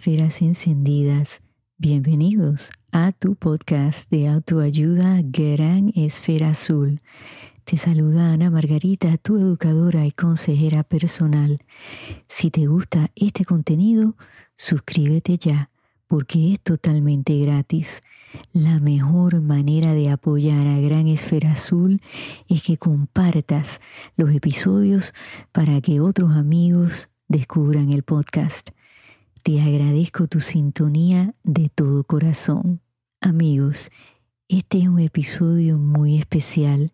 esferas encendidas. Bienvenidos a tu podcast de autoayuda Gran Esfera Azul. Te saluda Ana Margarita, tu educadora y consejera personal. Si te gusta este contenido, suscríbete ya, porque es totalmente gratis. La mejor manera de apoyar a Gran Esfera Azul es que compartas los episodios para que otros amigos descubran el podcast. Te agradezco tu sintonía de todo corazón. Amigos, este es un episodio muy especial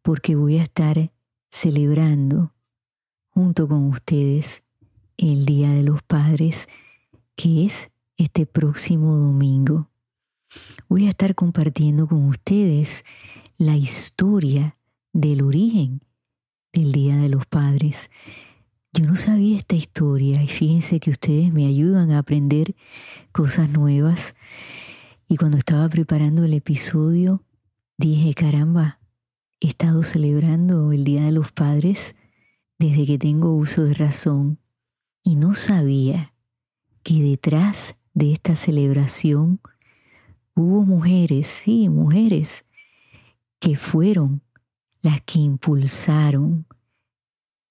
porque voy a estar celebrando junto con ustedes el Día de los Padres, que es este próximo domingo. Voy a estar compartiendo con ustedes la historia del origen del Día de los Padres yo no sabía esta historia y fíjense que ustedes me ayudan a aprender cosas nuevas. Y cuando estaba preparando el episodio, dije, caramba, he estado celebrando el Día de los Padres desde que tengo uso de razón y no sabía que detrás de esta celebración hubo mujeres, sí, mujeres, que fueron las que impulsaron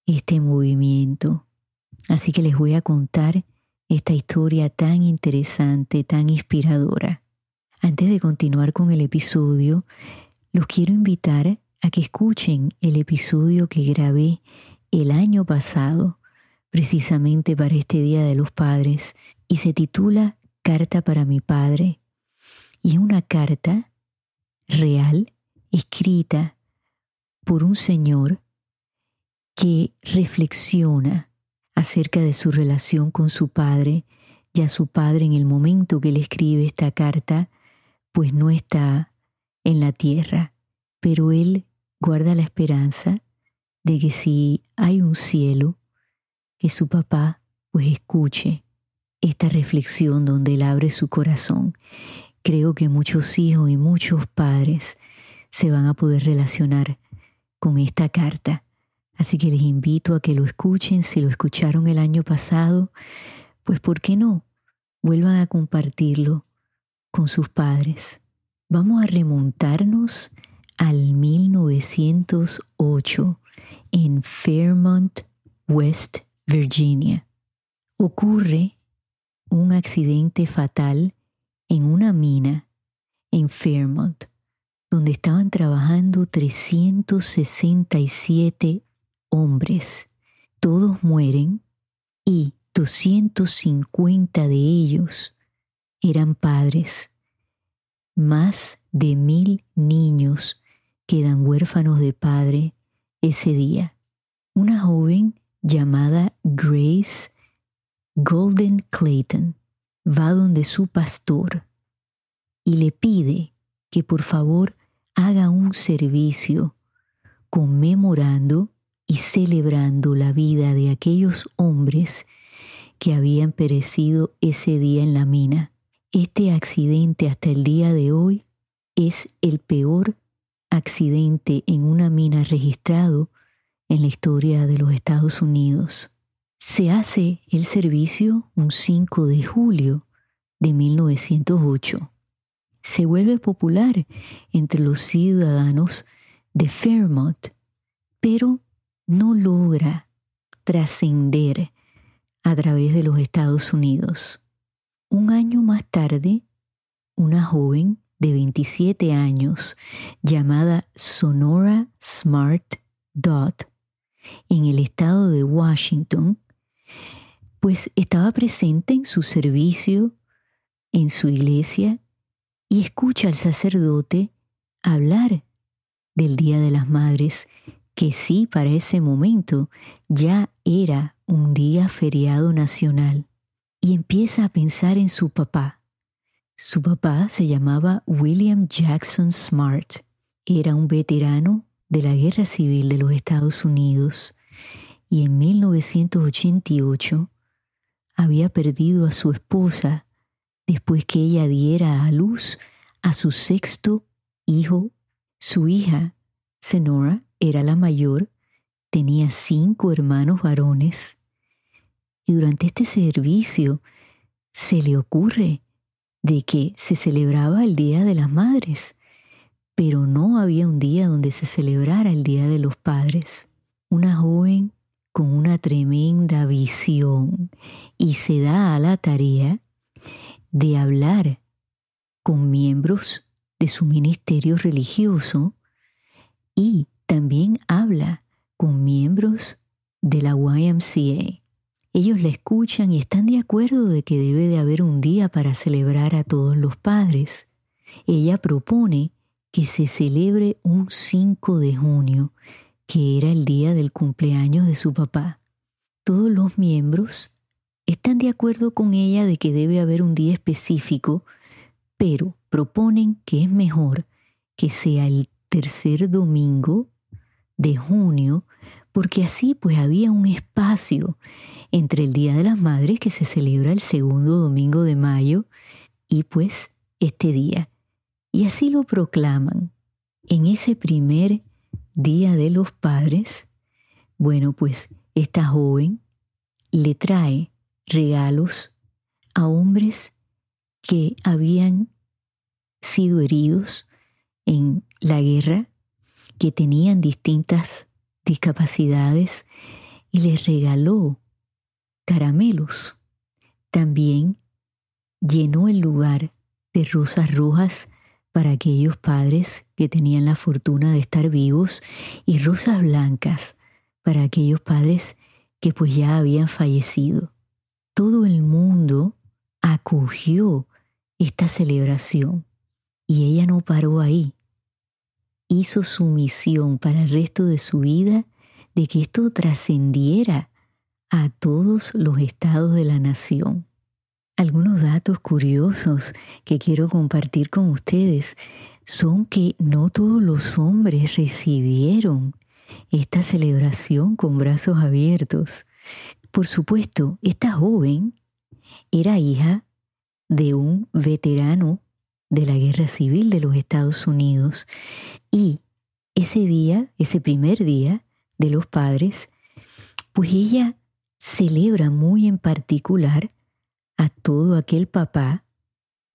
este movimiento. Así que les voy a contar esta historia tan interesante, tan inspiradora. Antes de continuar con el episodio, los quiero invitar a que escuchen el episodio que grabé el año pasado, precisamente para este Día de los Padres, y se titula Carta para mi Padre. Y es una carta real, escrita por un señor que reflexiona acerca de su relación con su padre, ya su padre en el momento que le escribe esta carta, pues no está en la tierra, pero él guarda la esperanza de que si hay un cielo, que su papá pues escuche esta reflexión donde él abre su corazón. Creo que muchos hijos y muchos padres se van a poder relacionar con esta carta Así que les invito a que lo escuchen. Si lo escucharon el año pasado, pues ¿por qué no? Vuelvan a compartirlo con sus padres. Vamos a remontarnos al 1908 en Fairmont, West Virginia. Ocurre un accidente fatal en una mina en Fairmont, donde estaban trabajando 367 hombres, todos mueren y 250 de ellos eran padres. Más de mil niños quedan huérfanos de padre ese día. Una joven llamada Grace Golden Clayton va donde su pastor y le pide que por favor haga un servicio conmemorando y celebrando la vida de aquellos hombres que habían perecido ese día en la mina. Este accidente hasta el día de hoy es el peor accidente en una mina registrado en la historia de los Estados Unidos. Se hace el servicio un 5 de julio de 1908. Se vuelve popular entre los ciudadanos de Fairmont, pero no logra trascender a través de los Estados Unidos. Un año más tarde, una joven de 27 años llamada Sonora Smart Dot en el estado de Washington, pues estaba presente en su servicio, en su iglesia, y escucha al sacerdote hablar del Día de las Madres que sí para ese momento ya era un día feriado nacional, y empieza a pensar en su papá. Su papá se llamaba William Jackson Smart, era un veterano de la Guerra Civil de los Estados Unidos y en 1988 había perdido a su esposa después que ella diera a luz a su sexto hijo. Su hija, Senora, era la mayor, tenía cinco hermanos varones y durante este servicio se le ocurre de que se celebraba el Día de las Madres, pero no había un día donde se celebrara el Día de los Padres. Una joven con una tremenda visión y se da a la tarea de hablar con miembros de su ministerio religioso y también habla con miembros de la YMCA. Ellos la escuchan y están de acuerdo de que debe de haber un día para celebrar a todos los padres. Ella propone que se celebre un 5 de junio, que era el día del cumpleaños de su papá. Todos los miembros están de acuerdo con ella de que debe haber un día específico, pero proponen que es mejor que sea el tercer domingo de junio, porque así pues había un espacio entre el Día de las Madres que se celebra el segundo domingo de mayo y pues este día. Y así lo proclaman. En ese primer Día de los Padres, bueno pues esta joven le trae regalos a hombres que habían sido heridos en la guerra, que tenían distintas discapacidades y les regaló caramelos. También llenó el lugar de rosas rojas para aquellos padres que tenían la fortuna de estar vivos y rosas blancas para aquellos padres que pues ya habían fallecido. Todo el mundo acogió esta celebración y ella no paró ahí. Hizo su misión para el resto de su vida de que esto trascendiera a todos los estados de la nación. Algunos datos curiosos que quiero compartir con ustedes son que no todos los hombres recibieron esta celebración con brazos abiertos. Por supuesto, esta joven era hija de un veterano de la Guerra Civil de los Estados Unidos y ese día, ese primer día de los padres, pues ella celebra muy en particular a todo aquel papá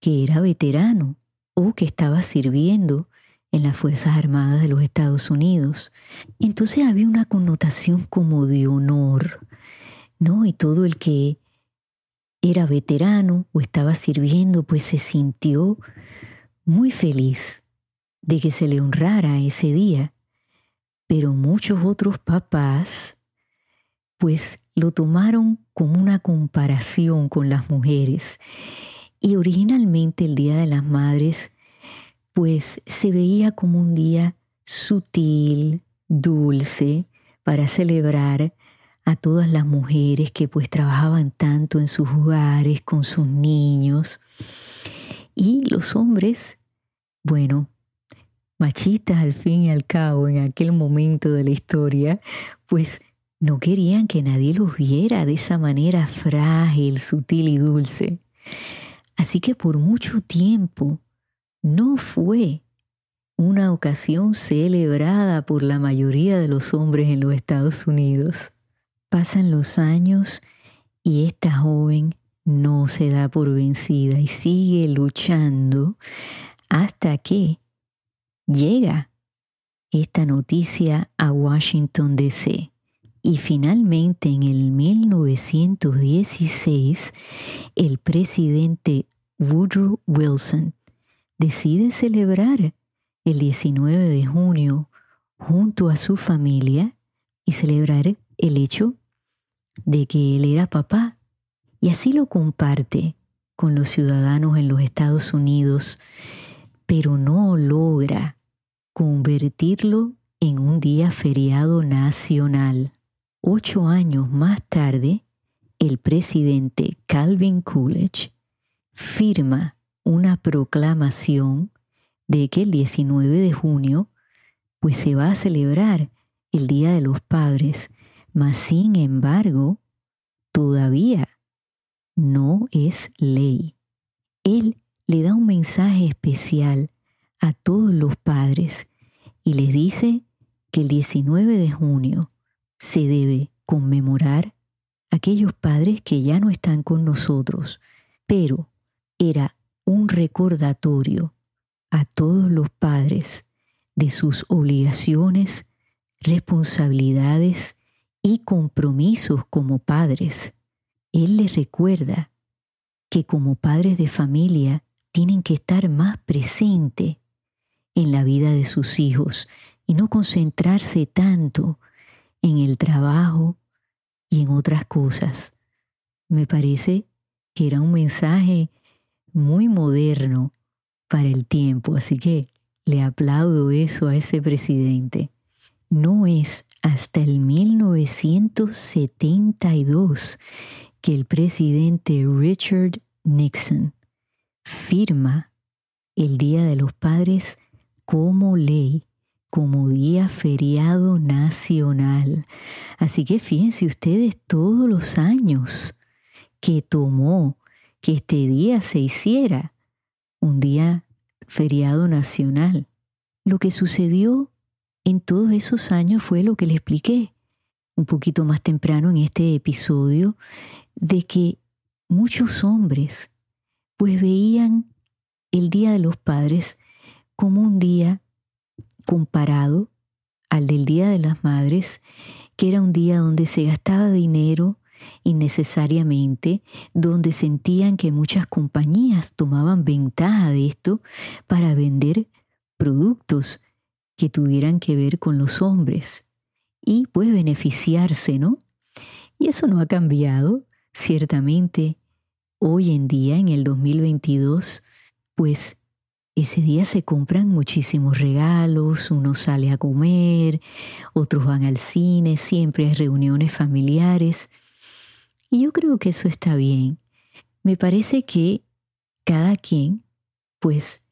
que era veterano o que estaba sirviendo en las Fuerzas Armadas de los Estados Unidos. Entonces había una connotación como de honor, ¿no? Y todo el que era veterano o estaba sirviendo, pues se sintió muy feliz de que se le honrara ese día. Pero muchos otros papás, pues lo tomaron como una comparación con las mujeres. Y originalmente el Día de las Madres, pues se veía como un día sutil, dulce, para celebrar a todas las mujeres que pues trabajaban tanto en sus hogares con sus niños. Y los hombres, bueno, machistas al fin y al cabo en aquel momento de la historia, pues no querían que nadie los viera de esa manera frágil, sutil y dulce. Así que por mucho tiempo no fue una ocasión celebrada por la mayoría de los hombres en los Estados Unidos. Pasan los años y esta joven no se da por vencida y sigue luchando hasta que llega esta noticia a Washington, D.C. Y finalmente en el 1916 el presidente Woodrow Wilson decide celebrar el 19 de junio junto a su familia y celebrar el hecho de que él era papá y así lo comparte con los ciudadanos en los Estados Unidos, pero no logra convertirlo en un día feriado nacional. Ocho años más tarde, el presidente Calvin Coolidge firma una proclamación de que el 19 de junio pues se va a celebrar el Día de los Padres mas sin embargo, todavía no es ley. Él le da un mensaje especial a todos los padres y les dice que el 19 de junio se debe conmemorar aquellos padres que ya no están con nosotros, pero era un recordatorio a todos los padres de sus obligaciones, responsabilidades y compromisos como padres. Él les recuerda que como padres de familia tienen que estar más presentes en la vida de sus hijos y no concentrarse tanto en el trabajo y en otras cosas. Me parece que era un mensaje muy moderno para el tiempo, así que le aplaudo eso a ese presidente. No es hasta el 1972 que el presidente Richard Nixon firma el Día de los Padres como ley, como día feriado nacional. Así que fíjense ustedes todos los años que tomó que este día se hiciera un día feriado nacional. Lo que sucedió en todos esos años fue lo que le expliqué un poquito más temprano en este episodio, de que muchos hombres pues veían el Día de los Padres como un día comparado al del Día de las Madres, que era un día donde se gastaba dinero innecesariamente, donde sentían que muchas compañías tomaban ventaja de esto para vender productos que tuvieran que ver con los hombres y pues beneficiarse, ¿no? Y eso no ha cambiado, ciertamente. Hoy en día, en el 2022, pues ese día se compran muchísimos regalos, uno sale a comer, otros van al cine, siempre hay reuniones familiares. Y yo creo que eso está bien. Me parece que cada quien, pues,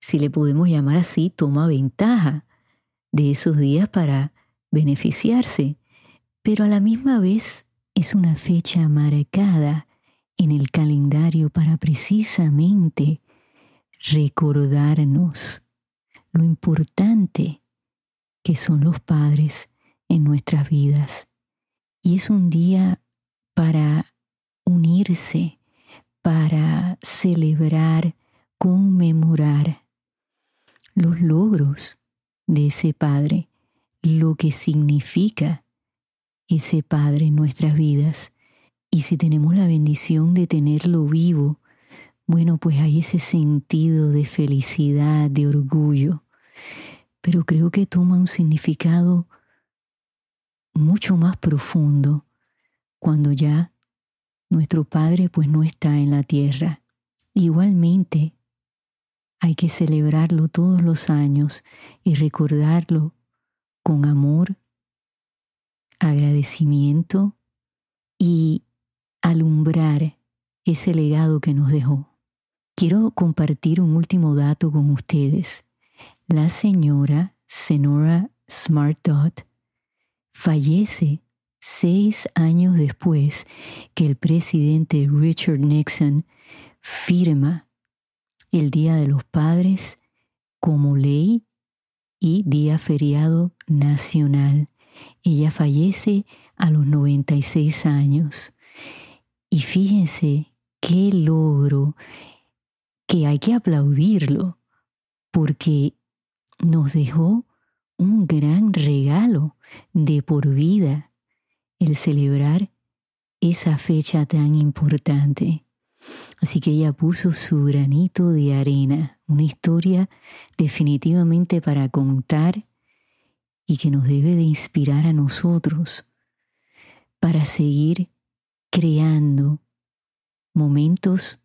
si le podemos llamar así, toma ventaja de esos días para beneficiarse, pero a la misma vez es una fecha marcada en el calendario para precisamente recordarnos lo importante que son los padres en nuestras vidas. Y es un día para unirse, para celebrar, conmemorar los logros de ese Padre, lo que significa ese Padre en nuestras vidas. Y si tenemos la bendición de tenerlo vivo, bueno, pues hay ese sentido de felicidad, de orgullo, pero creo que toma un significado mucho más profundo cuando ya nuestro Padre pues no está en la tierra. Igualmente, hay que celebrarlo todos los años y recordarlo con amor, agradecimiento y alumbrar ese legado que nos dejó. Quiero compartir un último dato con ustedes. La señora Senora Smart Dot fallece seis años después que el presidente Richard Nixon firma el Día de los Padres como ley y día feriado nacional. Ella fallece a los 96 años. Y fíjense qué logro, que hay que aplaudirlo, porque nos dejó un gran regalo de por vida el celebrar esa fecha tan importante. Así que ella puso su granito de arena, una historia definitivamente para contar y que nos debe de inspirar a nosotros para seguir creando momentos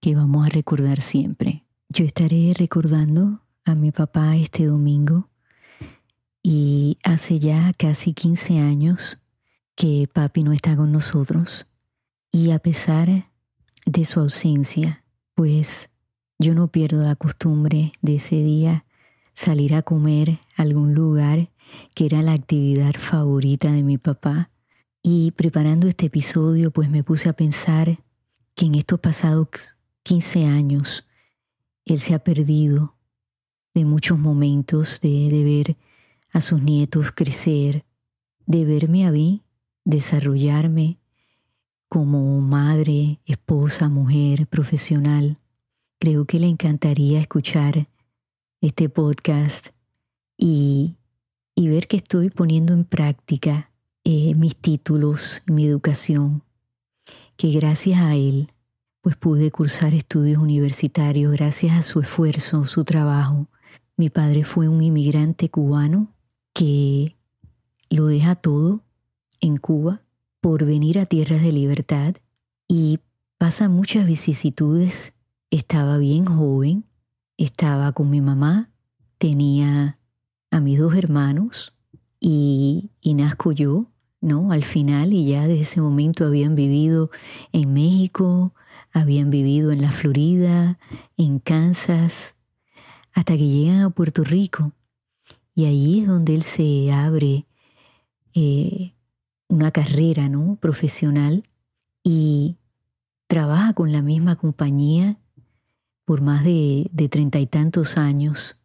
que vamos a recordar siempre. Yo estaré recordando a mi papá este domingo y hace ya casi 15 años que papi no está con nosotros y a pesar de su ausencia, pues yo no pierdo la costumbre de ese día salir a comer a algún lugar que era la actividad favorita de mi papá. Y preparando este episodio, pues me puse a pensar que en estos pasados 15 años él se ha perdido de muchos momentos de, de ver a sus nietos crecer, de verme a mí desarrollarme como madre, esposa, mujer, profesional. Creo que le encantaría escuchar este podcast y, ver que estoy poniendo en práctica eh, mis títulos, mi educación, que gracias a él pues pude cursar estudios universitarios, gracias a su esfuerzo, su trabajo. Mi padre fue un inmigrante cubano que lo deja todo en Cuba por venir a tierras de libertad y pasa muchas vicisitudes. Estaba bien joven, estaba con mi mamá, tenía a mis dos hermanos y, y nazco yo, ¿no? Al final y ya desde ese momento habían vivido en México, habían vivido en la Florida, en Kansas, hasta que llegan a Puerto Rico. Y ahí es donde él se abre eh, una carrera ¿no? profesional y trabaja con la misma compañía por más de treinta y tantos años.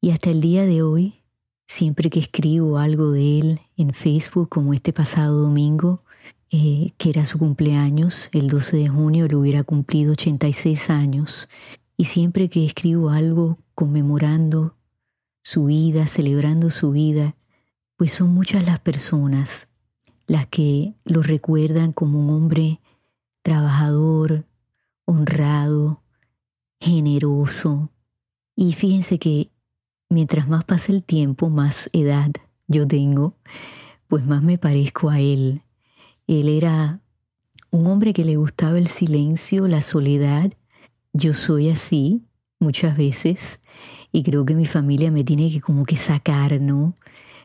Y hasta el día de hoy, siempre que escribo algo de él en Facebook, como este pasado domingo, eh, que era su cumpleaños, el 12 de junio le hubiera cumplido 86 años, y siempre que escribo algo conmemorando su vida, celebrando su vida, pues son muchas las personas las que lo recuerdan como un hombre trabajador, honrado, generoso. Y fíjense que mientras más pasa el tiempo, más edad yo tengo, pues más me parezco a él. Él era un hombre que le gustaba el silencio, la soledad. Yo soy así muchas veces y creo que mi familia me tiene que como que sacar, ¿no?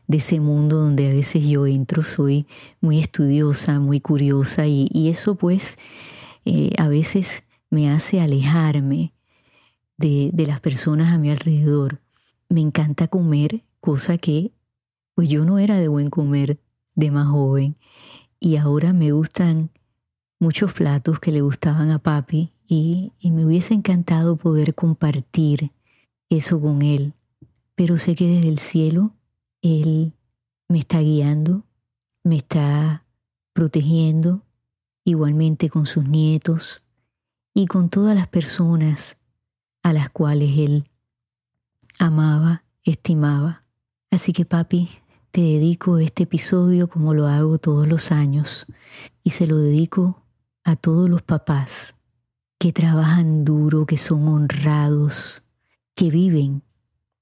De ese mundo donde a veces yo entro, soy muy estudiosa, muy curiosa y, eso pues eh, a veces me hace alejarme de, de las personas a mi alrededor. Me encanta comer, cosa que pues yo no era de buen comer de más joven y ahora me gustan muchos platos que le gustaban a papi y, me hubiese encantado poder compartir eso con él. Pero sé que desde el cielo él me está guiando, me está protegiendo, igualmente con sus nietos y con todas las personas a las cuales él amaba, estimaba. Así que papi, te dedico este episodio como lo hago todos los años y se lo dedico a todos los papás que trabajan duro, que son honrados, que viven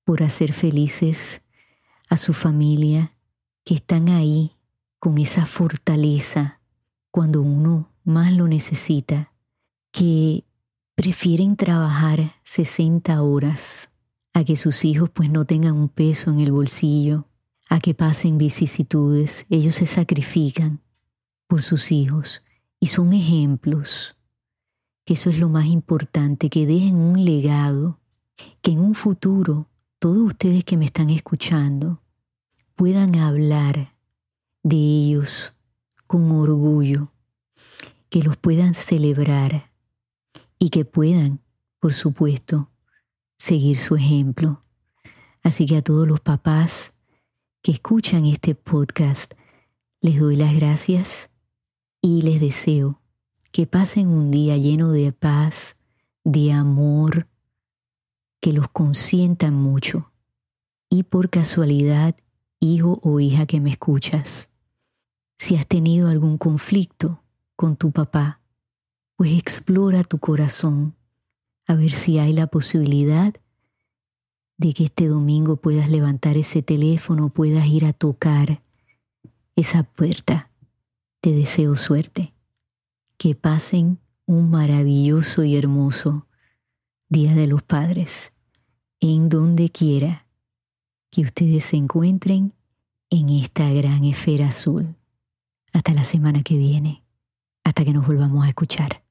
por hacer felices a su familia, que están ahí con esa fortaleza cuando uno más lo necesita, que prefieren trabajar 60 horas a que sus hijos pues no tengan un peso en el bolsillo, a que pasen vicisitudes, ellos se sacrifican por sus hijos y son ejemplos, que eso es lo más importante, que dejen un legado, que en un futuro todos ustedes que me están escuchando puedan hablar de ellos con orgullo, que los puedan celebrar y que puedan, por supuesto, seguir su ejemplo. Así que a todos los papás, que escuchan este podcast, les doy las gracias y les deseo que pasen un día lleno de paz, de amor, que los consientan mucho. Y por casualidad, hijo o hija que me escuchas, si has tenido algún conflicto con tu papá, pues explora tu corazón a ver si hay la posibilidad de que este domingo puedas levantar ese teléfono, puedas ir a tocar esa puerta. Te deseo suerte. Que pasen un maravilloso y hermoso Día de los Padres, en donde quiera que ustedes se encuentren en esta gran esfera azul. Hasta la semana que viene, hasta que nos volvamos a escuchar.